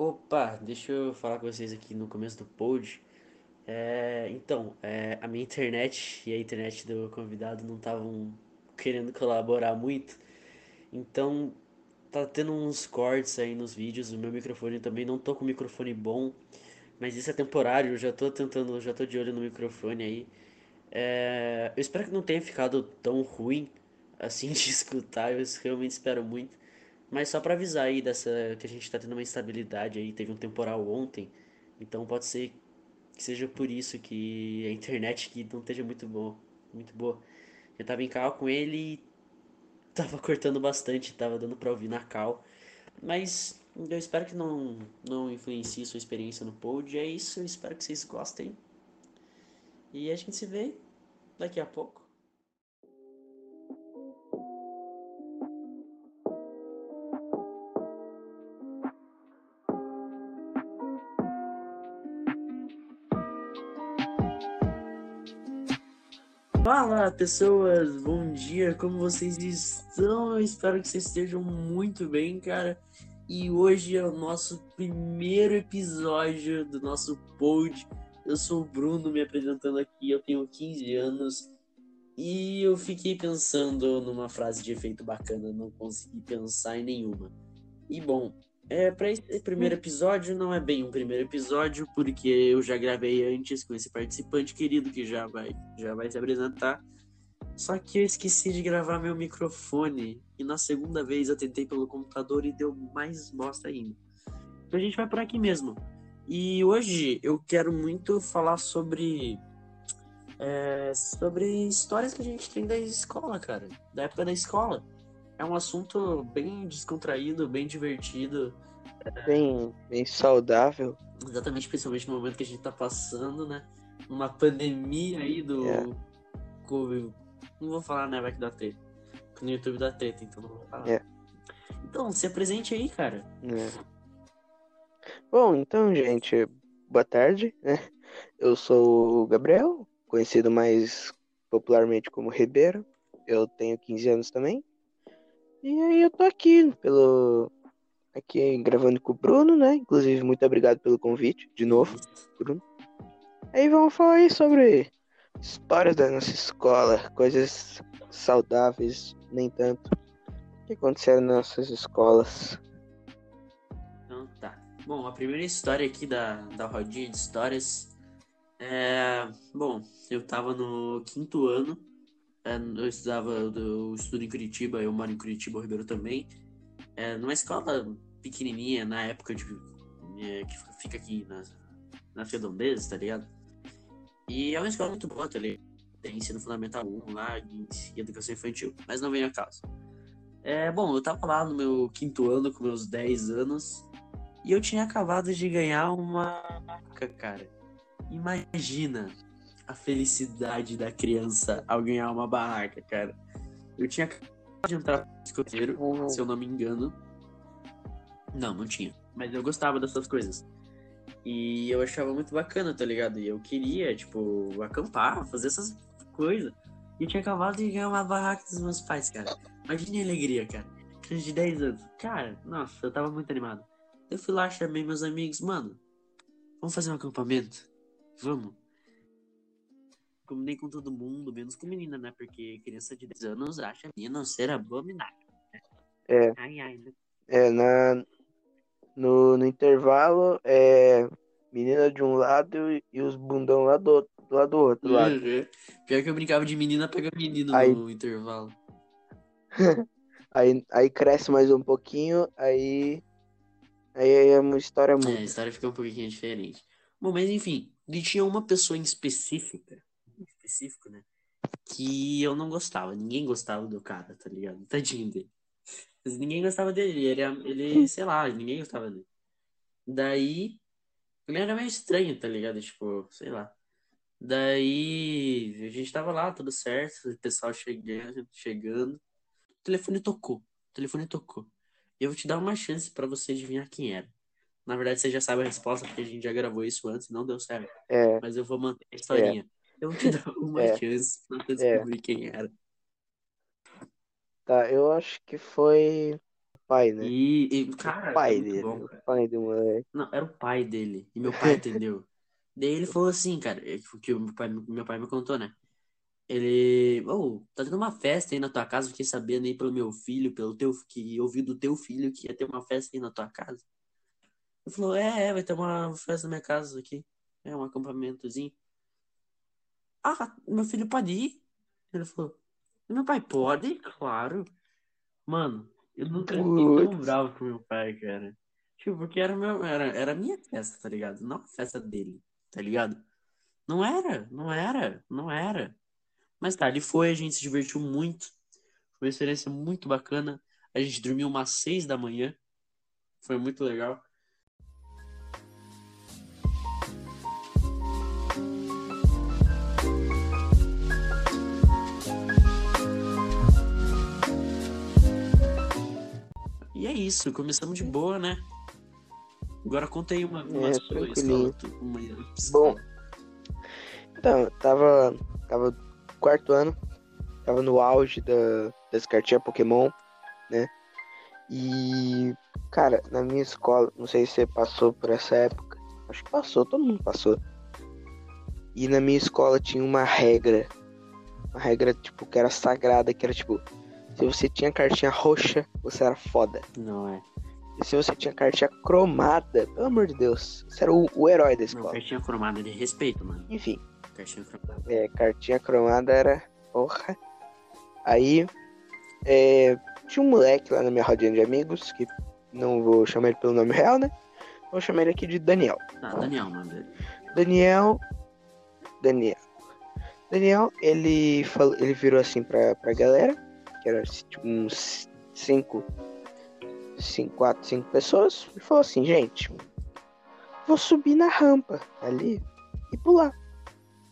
Opa, deixa eu falar com vocês aqui no começo do pod. É, então, é, a minha internet e a internet do convidado não estavam querendo colaborar muito, então tá tendo uns cortes aí nos vídeos. O meu microfone também não tô com microfone bom, mas isso é temporário. Eu já tô tentando, já tô de olho no microfone aí. É, eu espero que não tenha ficado tão ruim assim de escutar. Eu realmente espero muito. Mas só pra avisar aí dessa que a gente tá tendo uma instabilidade aí, teve um temporal ontem, então pode ser que seja por isso que a internet aqui não esteja muito boa, muito boa. Eu tava em cal com ele e tava cortando bastante, tava dando pra ouvir na cal. Mas eu espero que não não influencie sua experiência no pod. É isso, eu espero que vocês gostem. E a gente se vê daqui a pouco. Fala pessoas, bom dia, como vocês estão? Eu espero que vocês estejam muito bem, cara. E hoje é o nosso primeiro episódio do nosso pod. Eu sou o Bruno, me apresentando aqui, eu tenho 15 anos. E eu fiquei pensando numa frase de efeito bacana, não consegui pensar em nenhuma. E bom, é, para esse primeiro episódio, não é bem um primeiro episódio, porque eu já gravei antes com esse participante querido que já vai, já vai se apresentar. Só que eu esqueci de gravar meu microfone. E na segunda vez eu tentei pelo computador e deu mais bosta ainda. Então a gente vai por aqui mesmo. E hoje eu quero muito falar sobre. É, sobre histórias que a gente tem da escola, cara. Da época da escola. É um assunto bem descontraído, bem divertido. Bem, bem saudável. Exatamente, principalmente no momento que a gente tá passando, né? Uma pandemia aí do. É. Covid. Não vou falar, né? Vai que dá treta. No YouTube dá treta, então não vou falar. É. Então, se apresente aí, cara. É. Bom, então, gente, boa tarde, né? Eu sou o Gabriel, conhecido mais popularmente como Ribeiro. Eu tenho 15 anos também. E aí eu tô aqui pelo aqui gravando com o Bruno, né? Inclusive, muito obrigado pelo convite, de novo, Bruno. Aí vamos falar aí sobre histórias da nossa escola, coisas saudáveis, nem tanto, que aconteceram nas nossas escolas. Então tá. Bom, a primeira história aqui da, da rodinha de histórias é. Bom, eu tava no quinto ano. É, Eu estudava, eu estudo em Curitiba, eu moro em Curitiba, o Ribeiro também. É, numa escola pequenininha, na época de, é, que fica aqui na, nas redondezas, tá ligado? E é uma escola muito boa, tá ligado? Tem ensino fundamental 1 lá e educação infantil, mas não vem a caso. É, bom, eu tava lá no meu quinto ano, com meus 10 anos, e eu tinha acabado de ganhar uma maca, cara. Imagina a felicidade da criança ao ganhar uma barraca, cara. Eu tinha acabado de entrar no escoteiro, se eu não me engano. Não, não tinha. Mas eu gostava dessas coisas. E eu achava muito bacana, tá ligado? E eu queria, tipo, acampar, fazer essas coisas. E eu tinha acabado de ganhar uma barraca dos meus pais, cara. Imagina a alegria, cara. Criança de 10 anos. Cara, nossa, eu tava muito animado. Eu fui lá, chamei meus amigos, mano. Vamos fazer um acampamento? Vamos. Combinei com todo mundo, menos com menina, né? Porque criança de 10 anos acha menina ser abominável. É, Ai, ai, né? é na no, no intervalo é menina de um lado e, e os bundão lá do, outro- lá do outro lado. Uhum. Pior que eu brincava de menina pega menino Aí- no intervalo. Aí, aí cresce mais um pouquinho, aí aí é uma história É, a história fica um pouquinho diferente. Bom, mas enfim, e tinha uma pessoa em específica, específico, né? Que eu não gostava. Ninguém gostava do cara, tá ligado? Tadinho dele. Mas ninguém gostava dele. Ele, ele, sei lá, ninguém gostava dele. Daí, ele era meio estranho, tá ligado? Tipo, sei lá. Daí, a gente tava lá, tudo certo, o pessoal chegando, chegando. O telefone tocou. O telefone tocou. E eu vou te dar uma chance pra você adivinhar quem era. Na verdade, você já sabe a resposta, porque a gente já gravou isso antes e não deu certo. É, Mas eu vou manter a historinha. Eu te dar uma É. chance pra você descobrir quem era. tá, eu acho que foi pai, né? E, e, cara, o pai é dele. bom, o pai do moleque. Não, era o pai dele. E meu pai entendeu. Daí ele falou assim, cara, é que o meu pai, meu pai me contou, né? Ele, ô, tá tendo uma festa aí na tua casa, fiquei sabendo aí pelo meu filho, pelo teu, que ouvi do teu filho que ia ter uma festa aí na tua casa. Ele falou, é, é, vai ter uma festa na minha casa aqui. É um acampamentozinho. Ah, meu filho pode ir? Ele falou, meu pai pode? Claro. Mano, eu nunca fiquei tão bravo com meu pai, cara. Tipo, porque era, meu, era, era minha festa, tá ligado? Não a festa dele, tá ligado? Não era, não era, não era. Mas tá, ele foi, a gente se divertiu muito. Foi uma experiência muito bacana. A gente dormiu umas seis da manhã. Foi muito legal. Isso, começamos de boa, né? Agora contei uma, uma É, tu- uma- Bom, então, eu tava, tava no quarto ano, tava no auge da, das cartinhas Pokémon, né? E, cara, na minha escola, não sei se você passou por essa época, acho que passou, todo mundo passou. E na minha escola tinha uma regra, uma regra, tipo, que era sagrada, que era, tipo, se você tinha cartinha roxa, você era foda. Não é. E se você tinha cartinha cromada, pelo amor de Deus, você era o, o herói da Não, escola. cartinha cromada de respeito, mano. Enfim, Cartinha cromada. É, cartinha cromada era. Porra. Aí. é, tinha um moleque lá na minha rodinha de amigos, que não vou chamar ele pelo nome real, né? Vou chamar ele aqui de Daniel. Tá, Daniel, mano. Daniel. Daniel. Daniel, ele falou, ele virou assim pra, pra galera, que era tipo uns cinco, cinco, quatro, cinco pessoas, e falou assim, gente, vou subir na rampa ali e pular.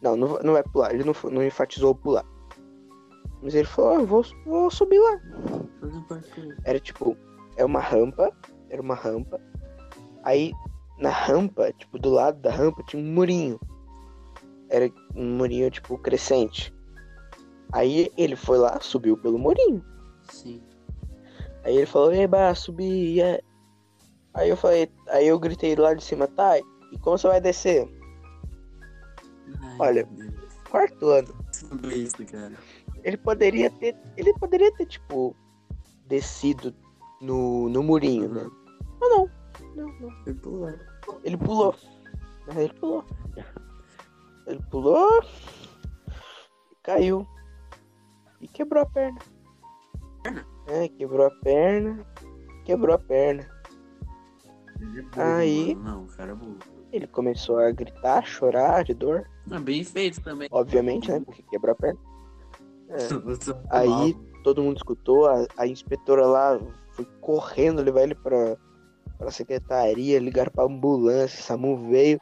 Não, não, vai- não vai pular, ele não, não enfatizou pular. Mas ele falou, "Ah, eu vou, vou subir lá. Era tipo, é uma rampa, era uma rampa. Aí na rampa, tipo, do lado da rampa tinha um murinho. Era um murinho, tipo, crescente. Aí ele foi lá, subiu pelo murinho. Sim. Aí ele falou, eba, subi. é." Aí eu falei, aí eu gritei lá de cima, tá, e como você vai descer? Ai, Olha. Quarto ano. Tudo isso, cara. Ele poderia ter. Ele poderia ter, tipo, descido no, no murinho, né? Mas não. Não, não. Foi pular. Ele pulou. Mas Ele pulou. Ele pulou. Caiu. E quebrou a perna. Perna? É, quebrou a perna. Quebrou a perna. Ele é burro, Aí- mano. Não, cara é burro. Ele começou a gritar, chorar de dor. Ah, bem feito também. Obviamente, né? Porque quebrou a perna. É. Tá Aí todo mundo escutou, a, a inspetora lá foi correndo levar ele pra, pra secretaria, ligaram pra ambulância, SAMU veio,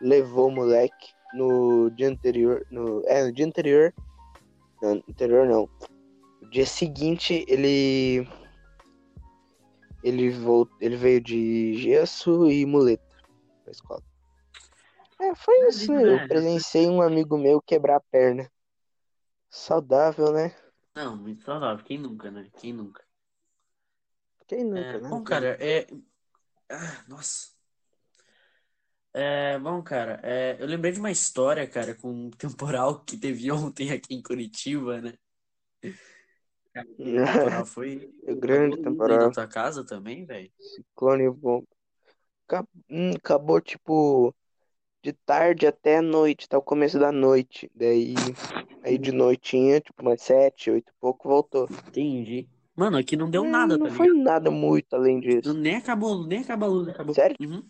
levou o moleque no dia anterior, no, é, no dia anterior, não, no anterior não, no dia seguinte ele, ele, volt, ele veio de gesso e muleta pra escola. É, foi isso, né? Eu presenciei um amigo meu quebrar a perna. Saudável, né? Não, muito saudável. Quem nunca, né? Quem nunca? Quem nunca, É, né? bom, cara, é. Ah, nossa. É, bom, cara, é, eu lembrei de uma história, cara, com um temporal que teve ontem aqui em Curitiba, né? O temporal foi. O grande temporal. na tua casa também, velho? Clone bom. Hum, Acabou, tipo, de tarde até noite, até o começo da noite. Daí, aí de noitinha, tipo, umas sete, oito e pouco, voltou. Entendi. Mano, aqui não deu É, nada, Não tá foi ligado? nada muito além disso. Nem acabou, nem acabou a luz, acabou. Sério? Uhum.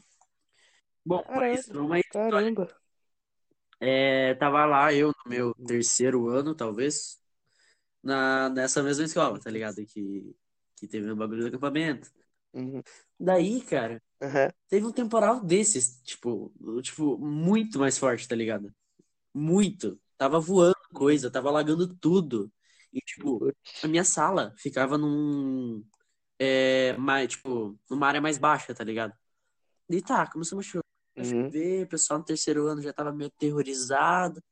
Bom, Caramba, mas uma história. Caramba. É, tava lá eu no meu terceiro ano, talvez, na, nessa mesma escola, tá ligado? Que, que teve um bagulho do acampamento. Uhum. Daí, cara, Aham. teve um temporal desses, tipo, tipo, muito mais forte, tá ligado? Muito. Tava voando coisa, tava alagando tudo. E, tipo, a minha sala ficava num. É, mais, tipo, numa área mais baixa, tá ligado? E tá, começamos a chover, a Uhum. o pessoal no terceiro ano já tava meio aterrorizado,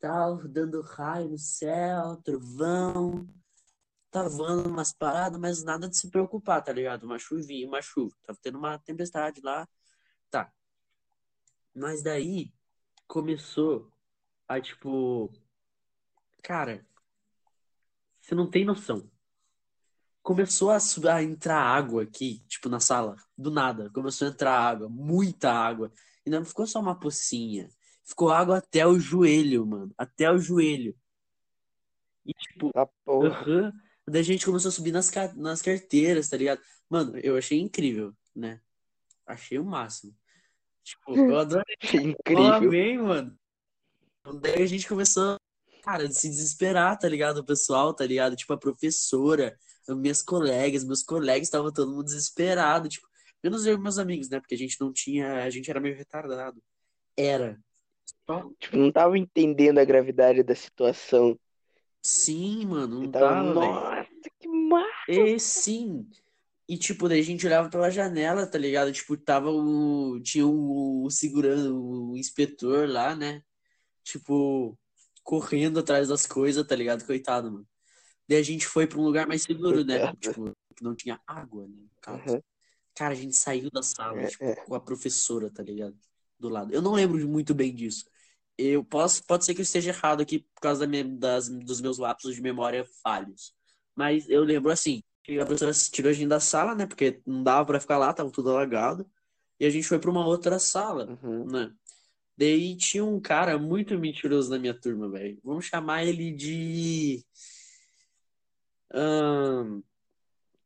tal, dando raio no céu, trovão. tava voando umas paradas, mas nada de se preocupar, tá ligado? Uma chuvinha, uma chuva. Tava tendo uma tempestade lá. Tá. Mas daí começou a, tipo. Cara, você não tem noção. Começou a, a entrar água aqui, tipo, na sala. Do nada. Começou a entrar água. Muita água. E não ficou só uma pocinha. Ficou água até o joelho, mano. Até o joelho. E, tipo, Ah, porra. aham. Daí a gente começou a subir nas, nas carteiras, tá ligado? Mano, eu achei incrível, né? Achei o máximo. Tipo, eu adorei. Achei Eu incrível. amei, mano. Daí a gente começou, cara, a se desesperar, tá ligado? O pessoal, tá ligado? Tipo, a professora, minhas colegas, meus colegas estavam todo mundo desesperado, tipo, menos eu e meus amigos, né? Porque a gente não tinha, a gente era meio retardado. Era. Só- Tipo, não tava entendendo a gravidade da situação. Sim, mano, não tava, tava, nossa, que massa. E sim. E, tipo, daí a gente olhava pela janela, tá ligado? Tipo, tava o. Tinha o, o segurança, o inspetor lá, né? Tipo, correndo atrás das coisas, tá ligado? Coitado, mano. Daí a gente foi pra um lugar mais seguro, né? Tipo, que não tinha água, né? Aham. Cara, a gente saiu da sala, É, tipo, é. com a professora, tá ligado? Do lado. Eu não lembro muito bem disso. Eu posso, pode ser que eu esteja errado aqui por causa da minha- das, dos meus lapsos de memória falhos. Mas eu lembro assim, que a professora tirou a gente da sala, né? Porque não dava pra ficar lá, tava tudo alagado. E a gente foi pra uma outra sala, Uhum. né? Daí tinha um cara muito mentiroso na minha turma, velho. Vamos chamar ele de. ahn,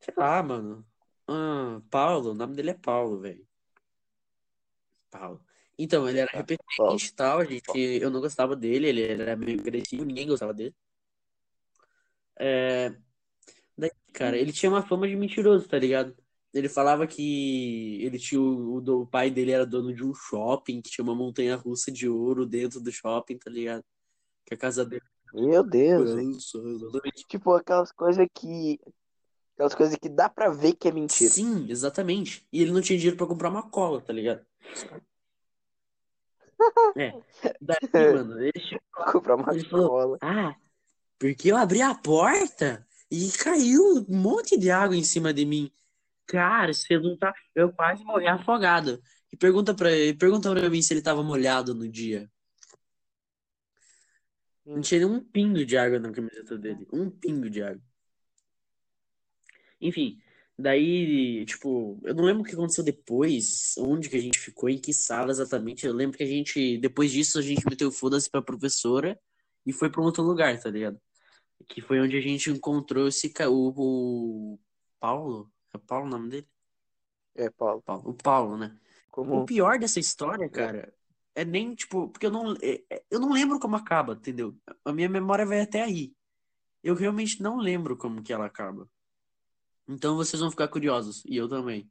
sei lá, mano. Ah, Paulo, o nome dele é Paulo, velho. Paulo. Então, ele era Tá, repetente e tal, gente, eu não gostava dele, ele era meio agressivo, ninguém gostava dele. É, daí, cara, ele tinha uma fama de mentiroso, tá ligado? Ele falava que ele tinha o, o, pai dele era dono de um shopping, que tinha uma montanha-russa de ouro dentro do shopping, tá ligado? Que a casa dele Meu Deus, exatamente. Tipo, aquelas coisas que. Aquelas coisas que dá pra ver que é mentira. Sim, exatamente. E ele não tinha dinheiro pra comprar uma cola, tá ligado? É. Daí, mano, ele chegou lá, Comprar uma ele falou, cola. ah, porque eu abri a porta e caiu um monte de água em cima de mim. Cara, você não tá. Eu quase morri afogado. E pergunta pra ele, pergunta pra mim se ele tava molhado no dia. Não tinha nem um pingo de água na camiseta dele. Um pingo de água. Enfim, daí, tipo, eu não lembro o que aconteceu depois, onde que a gente ficou, em que sala exatamente. Eu lembro que a gente, depois disso, a gente meteu o foda-se pra professora e foi pra um outro lugar, tá ligado? Que foi onde a gente encontrou esse, o, o Paulo. É Paulo o nome dele? É, Paulo. Paulo. O Paulo, né? O Como. pior dessa história, cara, é nem, tipo, porque eu não, é- é- eu não lembro como acaba, entendeu? A minha memória vai até aí. Eu realmente não lembro como que ela acaba. Então vocês vão ficar curiosos, e eu também.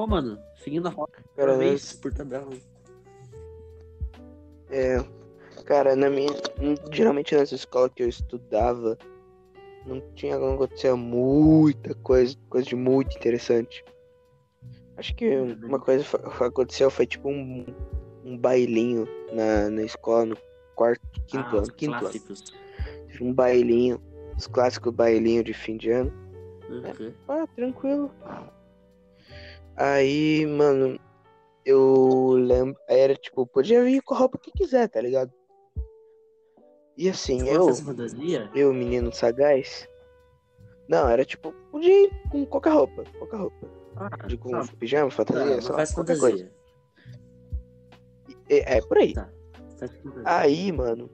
Bom, mano, seguindo a rota, Cara, vez, por tabela. É, cara, na minha. Geralmente nessa escola que eu estudava, não tinha não acontecia muita coisa, coisa de muito interessante. Acho que uma coisa aconteceu foi tipo um, um bailinho na, na escola, no quarto, quinto Ah, ano, quinto ano. clássicos. Teve Um bailinho, os clássicos bailinhos de fim de ano. Uhum. Ah, tranquilo. Aí, mano, eu lembro. Era tipo, podia vir com a roupa que quiser, tá ligado? E assim, eu, eu, menino sagaz. Não, era tipo, podia ir com qualquer roupa, qualquer roupa. Ah, De com tá, pijama, tá, fantasia, sei lá, festa qualquer coisa. É, é por aí. Tá. Aí, mano,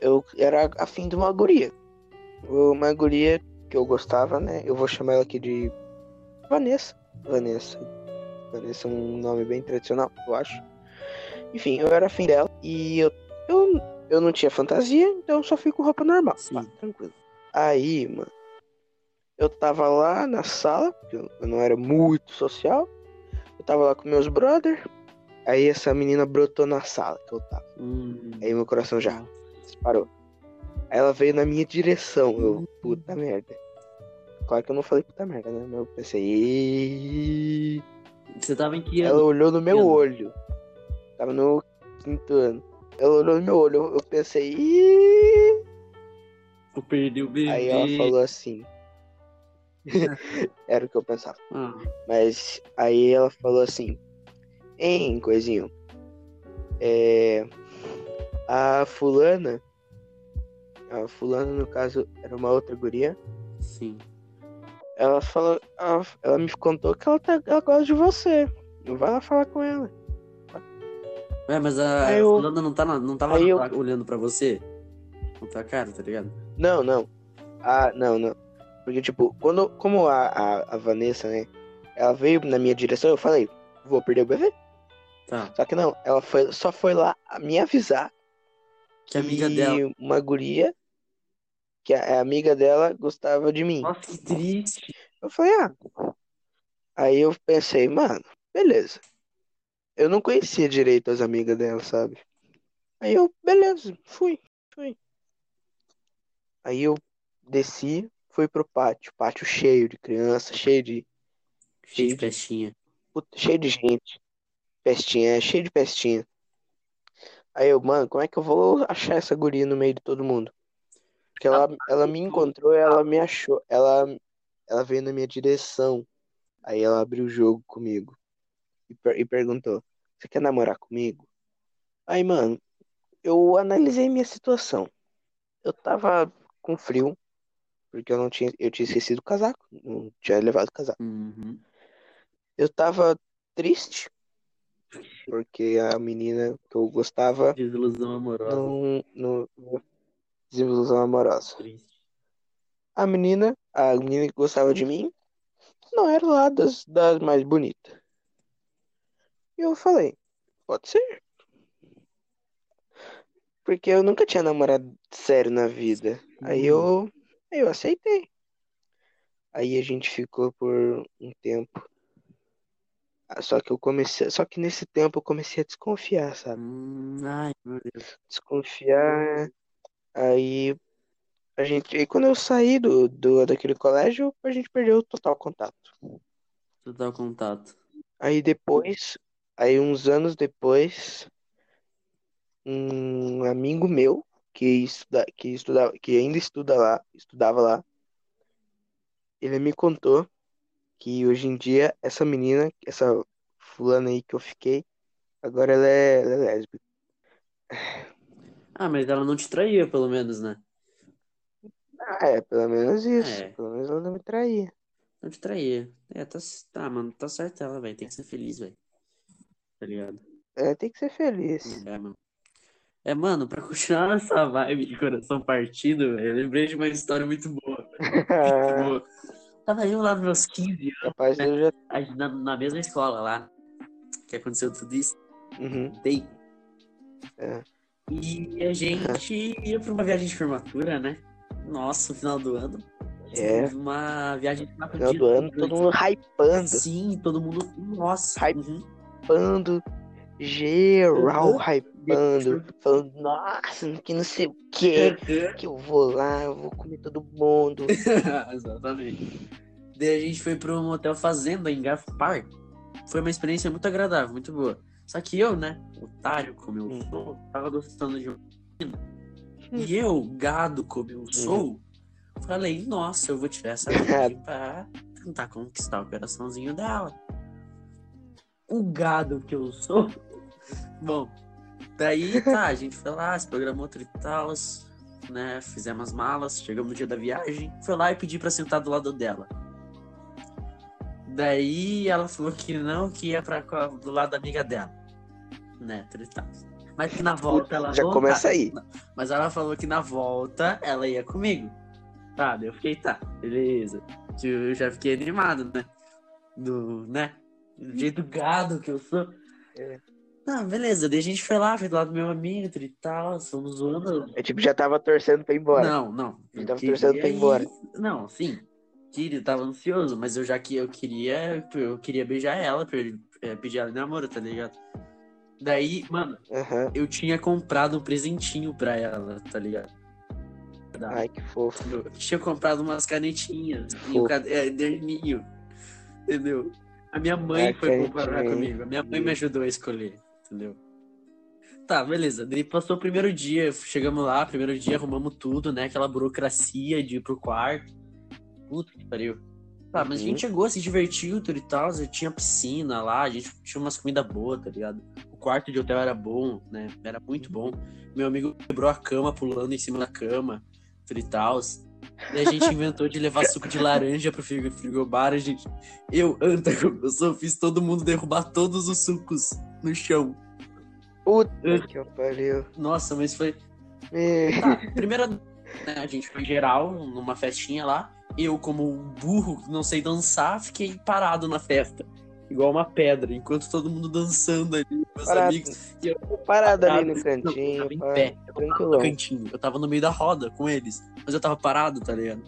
eu era afim de uma guria. Uma guria que eu gostava, né? Eu vou chamar ela aqui de Vanessa. Vanessa. Vanessa é um nome bem tradicional, eu acho. Enfim, eu era afim dela e eu, eu, eu não tinha fantasia, então eu só fui com roupa normal. Sim. Pá, tranquilo. Aí, mano, eu tava lá na sala, porque eu eu não era muito social. Eu tava lá com meus brother. Aí essa menina brotou na sala que eu tava. Hum, Aí meu coração já disparou. Aí ela veio na minha direção. Eu, puta merda. Claro que eu não falei puta merda, né? Mas eu pensei. Você tava em que Ela ano? olhou no meu olho. Tava no quinto ano. Ela olhou no meu olho. Eu, pensei. Eu perdi o bebê. Aí ela falou assim. Era o que eu pensava. Ah, Mas aí ela falou assim, hein, coisinho. É. A fulana. A fulana, no caso, era uma outra guria. sim. Ela falou. Ela, ela me contou que ela, tá, ela gosta de você. Não vai lá falar com ela. É, mas a Aí eu- fulana não, tá na- não tava eu- olhando pra você? Com tua cara, tá ligado? Não, não. Ah, não, não. Porque, tipo, quando, como a, a, a Vanessa, né? Ela veio na minha direção, eu falei, vou perder o bebê. Tá. Só que não, ela foi, só foi lá me avisar Que amiga e dela. uma guria, que a, amiga dela gostava de mim. Nossa, que triste. Eu falei, ah. Aí eu pensei, mano, beleza. Eu não conhecia direito as amigas dela, sabe? Aí eu, beleza, fui, fui. Aí eu desci, fui pro pátio, pátio cheio de criança, cheio de, Cheio de festinha. puta, cheio de gente. Pestinha, é cheio de pestinha. Aí eu, mano, como é que eu vou achar essa guria no meio de todo mundo? Porque ela, ela me encontrou, ela me achou, ela, ela veio na minha direção. Aí ela abriu o jogo comigo e, per- e perguntou: Você quer namorar comigo? Aí, mano, eu analisei minha situação. Eu tava com frio, porque eu não tinha, eu tinha esquecido o casaco, não tinha levado o casaco. Uhum. Eu tava triste, porque a menina que eu gostava Desilusão amorosa. não, não, não desilusão amorosa. Triste. A menina, a menina que gostava de mim, não era lá das, das mais bonitas. E eu falei, pode ser. Porque eu nunca tinha namorado sério na vida. Aí eu, aí eu aceitei. Aí a gente ficou por um tempo. Ah, Só que eu comecei, só que nesse tempo eu comecei a desconfiar, sabe? Hum, ai, meu Deus. Desconfiar. Aí a gente, aí quando eu saí do, do daquele colégio, a gente perdeu o total contato. Total contato. Aí depois, aí uns anos depois, um amigo meu que estuda, que estudava, que ainda estuda lá, estudava lá, ele me contou que hoje em dia essa menina, essa fulana aí que eu fiquei, agora ela é, ela é lésbica. Ah, mas ela não te traía, pelo menos, né? Ah, é, pelo menos isso. É. Pelo menos ela não me traía. Não te traía. É, tá, tá, mano, tá certo ela, velho. Tem que ser feliz, velho. Tá ligado? É, tem que ser feliz. É, mano. É, mano, pra continuar nessa vibe de coração partido, velho, eu lembrei de uma história muito boa. Muito boa. Tava eu lá nos meus 15 anos, de eu já. na, na mesma escola lá, que aconteceu tudo isso. Uhum. Tem. É. E a gente ia pra uma viagem de formatura, né? Nossa, no final do ano. É. Uma viagem de quatro Final do ano, todo mundo hypando. Sim, todo mundo. Nossa. Uhum. hypando, geral Uhum. hypando, falando, nossa, que não sei o que, que eu vou lá, eu vou comer todo mundo. Exatamente. Daí a gente foi pro motel Fazenda em Gaspar. Foi uma experiência muito agradável, muito boa. Só que eu, né, otário como eu sou, tava gostando de uma menina. E eu, gado como eu sou, falei, nossa, eu vou tirar essa menina pra tentar conquistar o coraçãozinho dela. O gado que eu sou. Bom, daí tá, a gente foi lá, se programou tudo e tal, né? Fizemos as malas, chegamos no dia da viagem, foi lá e pedi pra sentar do lado dela. Daí ela falou que não, que ia pra, do lado da amiga dela. Né, tudo e tal. Mas que na volta ela Já voltava. começa aí. Mas ela falou que na volta ela ia comigo. Tá, daí eu fiquei, tá, beleza. Eu já fiquei animado, né? Do, né? Do jeito gado que eu sou. É. Não, beleza. Daí a gente foi lá, foi do lado do meu amigo e tal, fomos zoando. Eu tipo, já tava torcendo pra ir embora. Não, não. Eu tava torcendo pra ir embora. Não, sim. Queria, tava ansioso, mas eu já que eu queria, eu queria beijar ela, pra ele, é, pedir ela em namoro, tá ligado? Daí, mano, Aham. eu tinha comprado um presentinho pra ela, tá ligado? Ai, que fofo. Eu tinha comprado umas canetinhas e Fofo. um caderninho, entendeu? A minha mãe Ah, foi comparar canetinha. comigo. A minha mãe me ajudou a escolher, entendeu? Tá, beleza. Daí passou o primeiro dia, chegamos lá, primeiro dia arrumamos tudo, né? Aquela burocracia de ir pro quarto. Puta que pariu. Tá, mas a Uhum. gente chegou, se divertiu, tudo e tal. Tinha piscina lá, a gente tinha umas comidas boas, tá ligado? O quarto de hotel era bom, né? Era muito bom. Meu amigo quebrou a cama pulando em cima da cama, tudo e tal. Daí a gente inventou de levar suco de laranja pro frigo- frigobar. A gente... Eu, Anta, eu sou, fiz todo mundo derrubar todos os sucos no chão. Puta que pariu. Nossa, mas foi. Me- Tá, primeira. né, a gente foi geral numa festinha lá. Eu, como um burro, não sei dançar, fiquei parado na festa. Igual uma pedra, enquanto todo mundo dançando ali, meus Parado, amigos. E eu parado ali Não, no cantinho. tava em pá, pé. no Tranquilão. cantinho. Eu tava no meio da roda com eles. Mas eu tava parado, tá ligado?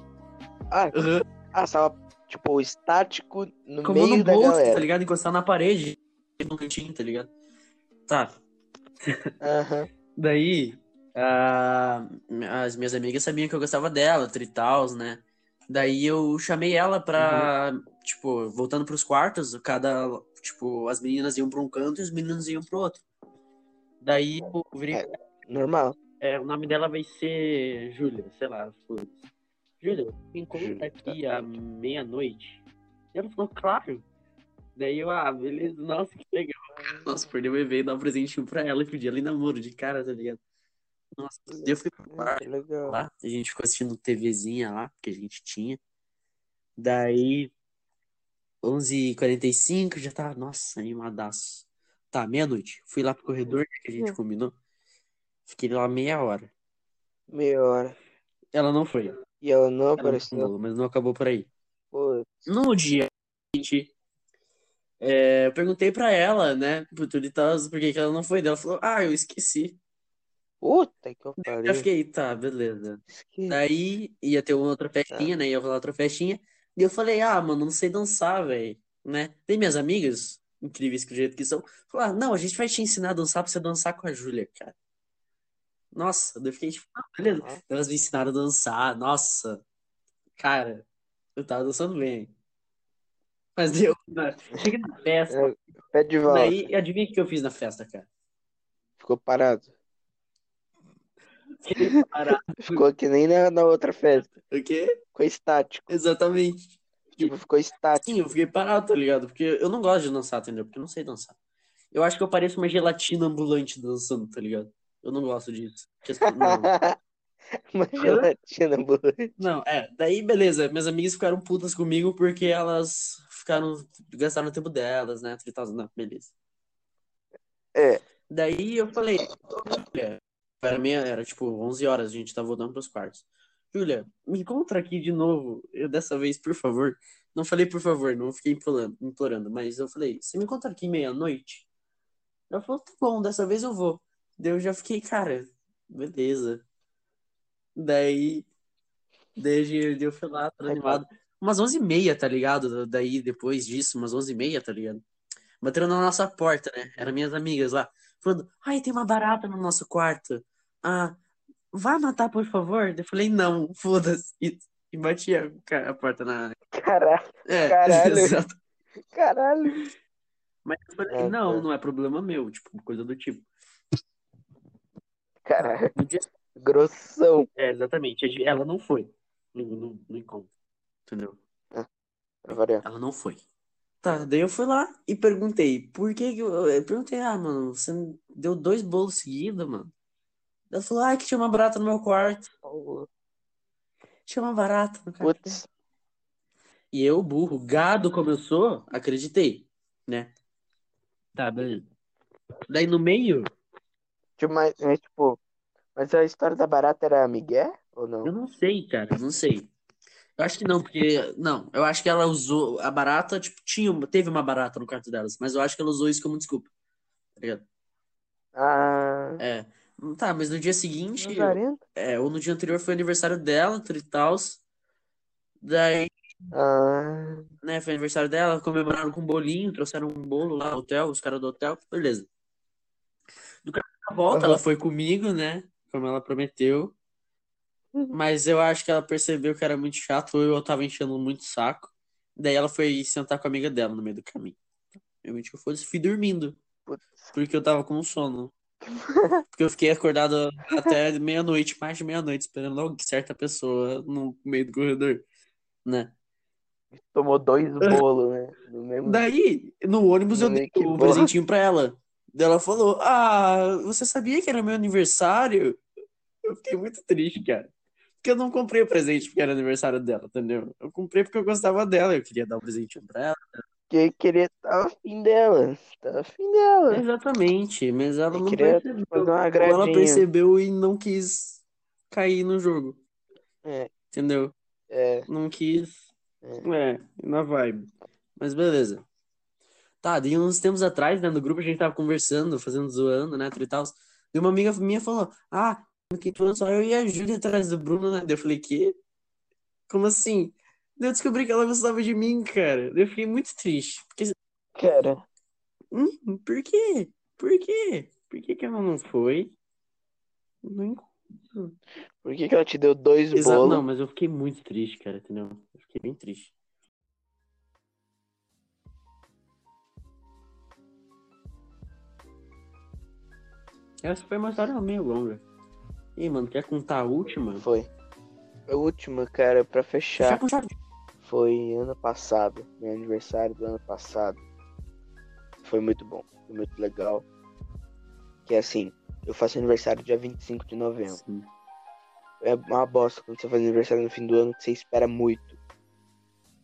Ah, Aham. ah, você tava, tipo, estático no Como meio no da bolso, galera. tá ligado? Encostar na parede, no cantinho, tá ligado? Tá. Aham. Daí, ah, as minhas amigas sabiam que eu gostava dela, tritals, né? Daí eu chamei ela pra, tipo, voltando pros quartos, cada, tipo, as meninas iam pra um canto e os meninos iam pro outro. Daí eu virei, É. Normal. é, o nome dela vai ser Júlia, sei lá, foda-se. Júlia, me encontra aqui tá à meia-noite. Ela falou, claro. Daí eu, ah, beleza, nossa, que legal. Nossa, perdeu o bebê e dar um presentinho pra ela e pedir ela em namoro de cara, tá ligado? Nossa, eu fui pro legal. lá, a gente ficou assistindo TVzinha lá, que a gente tinha. Daí, 11h45, já tava, nossa, animadaço. Tá, meia-noite. Fui lá pro corredor que a gente Hum. combinou. Fiquei lá meia hora. Meia hora. Ela não foi. E ela não Ela não apareceu. pulou, mas não acabou por aí. Pô, No dia seguinte, é, eu perguntei pra ela, né, por tudo e tal, por que que ela não foi. Ela falou, ah, eu esqueci. Puta que eu Eu fiquei, tá, beleza. Esqueci. Daí ia ter uma outra festinha, né? Ia rolar outra festinha. E eu falei, ah, mano, não sei dançar, velho. Né? Tem minhas amigas, incríveis que do jeito que são, falaram, não, a gente vai te ensinar a dançar pra você dançar com a Júlia, cara. Nossa, eu fiquei tipo, ah, beleza. Aham. Elas me ensinaram a dançar, nossa. Cara, eu tava dançando bem. Mas deu. né? Cheguei na festa. É, Pé de volta. Daí, adivinha o que eu fiz na festa, cara? Ficou parado. Parado. Ficou que nem na, na outra festa. O quê? Ficou estático. Exatamente. Tipo, ficou estático. Sim, eu fiquei parado, tá ligado? Porque eu não gosto de dançar, entendeu? Porque eu não sei dançar. Eu acho que eu pareço uma gelatina ambulante dançando, tá ligado? Eu não gosto disso. Porque as- Não, Uma gelatina ambulante. não, é. Daí, beleza. Minhas amigas ficaram putas comigo porque elas ficaram. gastaram o tempo delas, né? Tal. Não, beleza. É. Daí eu falei, Júlia, era meia, era tipo 11 horas, a gente tá voltando pros quartos. Júlia, me encontra aqui de novo, eu, dessa vez, por favor. Não falei por favor, não fiquei implorando, implorando, mas eu falei, você me encontra aqui meia-noite? Ela falou, tá bom, dessa vez eu vou. Daí eu já fiquei, cara, beleza. Daí, daí eu fui lá, animado. Umas 11h30, tá ligado? Daí, depois disso, umas 11h30, tá ligado? Bateram na nossa porta, né? Eram minhas amigas lá. Falando, ai, tem uma barata no nosso quarto. Ah, vai matar, por favor? Eu falei, não, foda-se. E, e bati a, a porta na. Caralho. É, Caralho. exato. Caralho. Mas eu falei, Ah, não, não é problema meu, tipo, coisa do tipo. Caralho. Dia... Grossão. É, exatamente. Ela não foi no, no, no encontro. Entendeu? Pra variar. Ela não foi. Tá, daí eu fui lá e perguntei, por que que eu, eu perguntei, ah, mano, você deu dois bolos seguidos, mano? Ela falou, ah, que tinha uma barata no meu quarto. Tinha uma barata no quarto. Putz. E eu, burro, gado como eu sou, acreditei, né? Tá, beleza. Daí no meio, Tipo, mas, tipo, mas a história da barata era Miguel ou não? eu não sei, cara, eu não sei. Eu acho que não, porque. Não, eu acho que ela usou. A barata, tipo, tinha, teve uma barata no quarto delas, mas eu acho que ela usou isso como desculpa. Tá ligado? Ah, É. Tá, mas no dia seguinte, é, ou no dia anterior foi aniversário dela, e tal. Daí, Ah, né, foi aniversário dela, comemoraram com um bolinho, trouxeram um bolo lá no hotel, os caras do hotel, beleza. No caminho da volta, Aham. ela foi comigo, né, como ela prometeu. Mas eu acho que ela percebeu que era muito chato, ou eu tava enchendo muito o saco. Daí ela foi sentar com a amiga dela no meio do caminho. Realmente eu fui, fui dormindo, Putz. porque eu tava com sono. Porque eu fiquei acordado até meia-noite, mais de meia-noite, esperando alguém, certa pessoa no meio do corredor, né? Tomou dois bolos, né? No mesmo... Daí, no ônibus, eu Hum, dei que o bom. presentinho pra ela. Daí ela falou: Ah, você sabia que era meu aniversário? Eu fiquei muito triste, cara. Porque eu não comprei o presente porque era aniversário dela, entendeu? Eu comprei porque eu gostava dela, eu queria dar um presentinho pra ela. Que queria tava afim dela. Tava afim dela. Exatamente, mas ela Eu não percebeu. ela percebeu e não quis cair no jogo, É, entendeu? é, Não quis. é. É, na vibe. Mas beleza. Tá, daí uns tempos atrás, né, no grupo a gente tava conversando, fazendo zoando, né, e tal. E uma amiga minha falou: Ah, quinto ano só eu e a Júlia atrás do Bruno, né? Daí eu falei: Que? Como assim? Daí eu descobri que ela gostava de mim, cara. Daí eu fiquei muito triste. Porque, Cara, hum, por quê? Por quê? Por que que ela não foi? Não encontro. por que que ela te deu dois Exato, bolos? não, mas eu fiquei muito triste, cara, entendeu? Eu fiquei bem triste. Essa foi uma história meio longa. E mano, quer contar a última? Foi. A última, cara, pra Fechar foi ano passado. Meu aniversário do ano passado. Foi muito bom. Foi muito legal. Que é assim, eu faço aniversário dia 25 de novembro. Sim. É uma bosta quando você faz aniversário no fim do ano que você espera muito.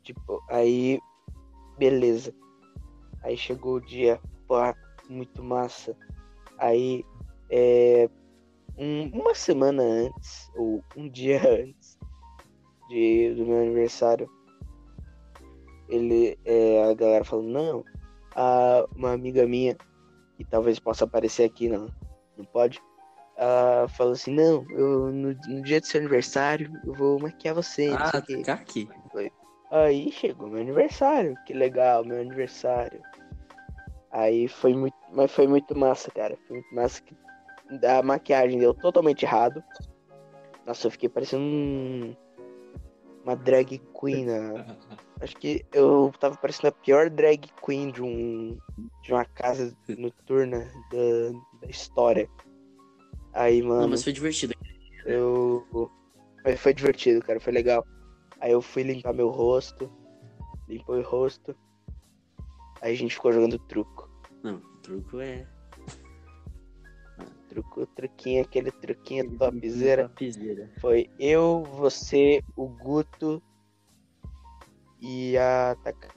Tipo, aí. Beleza. Aí chegou o dia, pô, muito massa. Aí, é. Um- uma semana antes, ou um dia antes de, do meu aniversário, ele, é, a galera falou: Não, a, uma amiga minha, que talvez possa aparecer aqui, não, não pode. Ela falou assim: Não, eu, no, no dia do seu aniversário eu vou maquiar você. Ah, o quê." ficar aqui. Aí chegou meu aniversário, que legal, meu aniversário. Aí foi muito, mas foi muito massa, cara. Foi muito massa que a maquiagem deu totalmente errado. Nossa, eu fiquei parecendo um, uma drag queen. né? Acho que eu tava parecendo a pior drag queen de um de uma casa noturna da, da história. Aí, mano. Não, mas foi divertido. Eu. Mas foi divertido, cara, foi legal. Aí eu fui limpar meu rosto, limpou o rosto. Aí a gente ficou jogando truco. Não, o truco é. Truco, truquinho, aquele truquinho topzera. Topzera. Foi eu, você, o Guto e a Taka.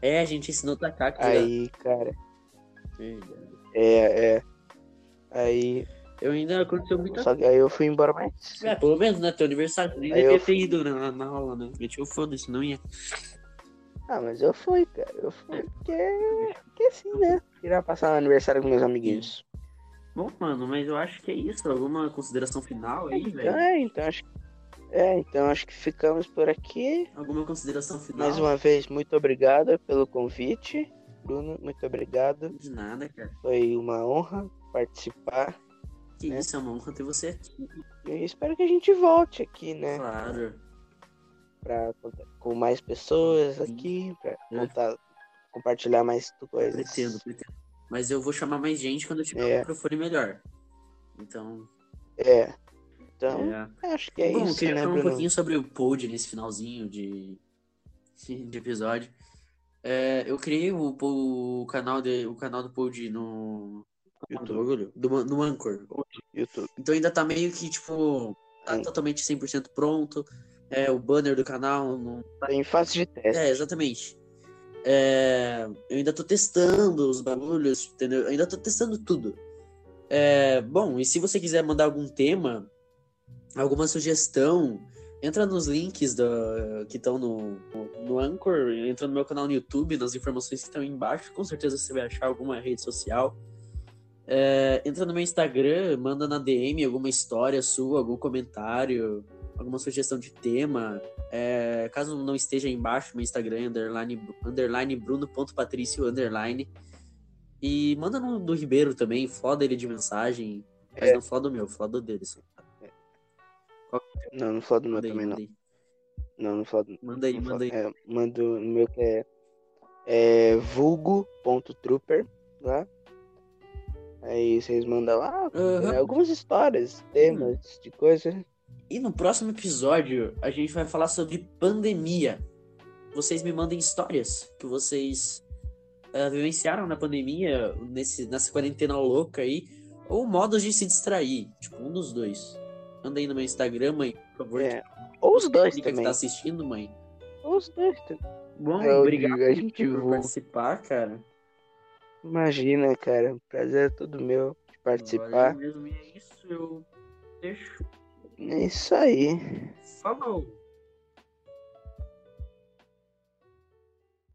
É, a gente ensinou Takaki. jogar. Aí, cara, Verdade. é, é. Aí, Eu ainda aconteceu muita só que aí eu fui embora mais. É, pelo menos, né? Teu aniversário. Nem devia eu ter ido na, na aula, né? Meti o foda-se, não ia. Ah, mas eu fui, cara. Eu fui porque, porque assim, né? Queria passar o aniversário com meus amiguinhos. Bom, mano, mas eu acho que é isso. Alguma consideração final aí, velho? é, então acho É, então acho que ficamos por aqui. Alguma consideração final? Mais uma vez, muito obrigado pelo convite. Bruno, muito obrigado. De nada, cara. Foi uma honra participar. Que É. isso, é uma honra ter você aqui. E espero que a gente volte aqui, né? Claro. Pra com mais pessoas Sim. aqui, pra É. contar, compartilhar mais coisas. Pretendo, pretendo. Mas eu vou chamar mais gente quando eu tiver É. um microfone melhor. Então, É. Então, é. acho que é Bom, isso, queria né, falar um Bruno? pouquinho sobre o pod nesse finalzinho de, de episódio. É, eu criei o, o canal de, o canal do pod no YouTube. do, no Anchor. YouTube. Então ainda tá meio que, tipo, tá Sim. totalmente 100% pronto. É, o banner do canal não Tá em fase de teste. É, exatamente. É, eu ainda tô testando os bagulhos, entendeu? Eu ainda tô testando tudo. É, bom, e se você quiser mandar algum tema, alguma sugestão, entra nos links da, que estão no, no, Anchor, entra no meu canal no YouTube, nas informações que estão embaixo, com certeza você vai achar alguma rede social. É, entra no meu Instagram, manda na DM alguma história sua, algum comentário, alguma sugestão de tema. É, caso não esteja aí embaixo, meu Instagram é underline, underline bruno.patricio underline. E manda no do Ribeiro também, foda ele de mensagem. Mas É. não foda o meu, foda o dele. só. Não, não falo do meu Manda também, manda não. Não, não falo do Manda aí, não manda aí. É, mando no meu que é, é vulgo.trooper lá. Aí vocês mandam lá Aham. é, algumas histórias, temas de coisa. E no próximo episódio, a gente vai falar sobre pandemia. Vocês me mandem histórias que vocês eh, vivenciaram na pandemia, nesse, nessa quarentena louca aí, ou modos de se distrair. Tipo, um dos dois. Manda aí no meu Instagram, mãe, por favor. É, ou os dois Explica que também. tá assistindo, mãe. Ou os dois também. Bom, É, eu obrigado digo, a gente por divulga. participar, cara. Imagina, cara. Prazer é todo meu de participar. Valeu mesmo, e é isso, eu deixo. É isso aí. Falou!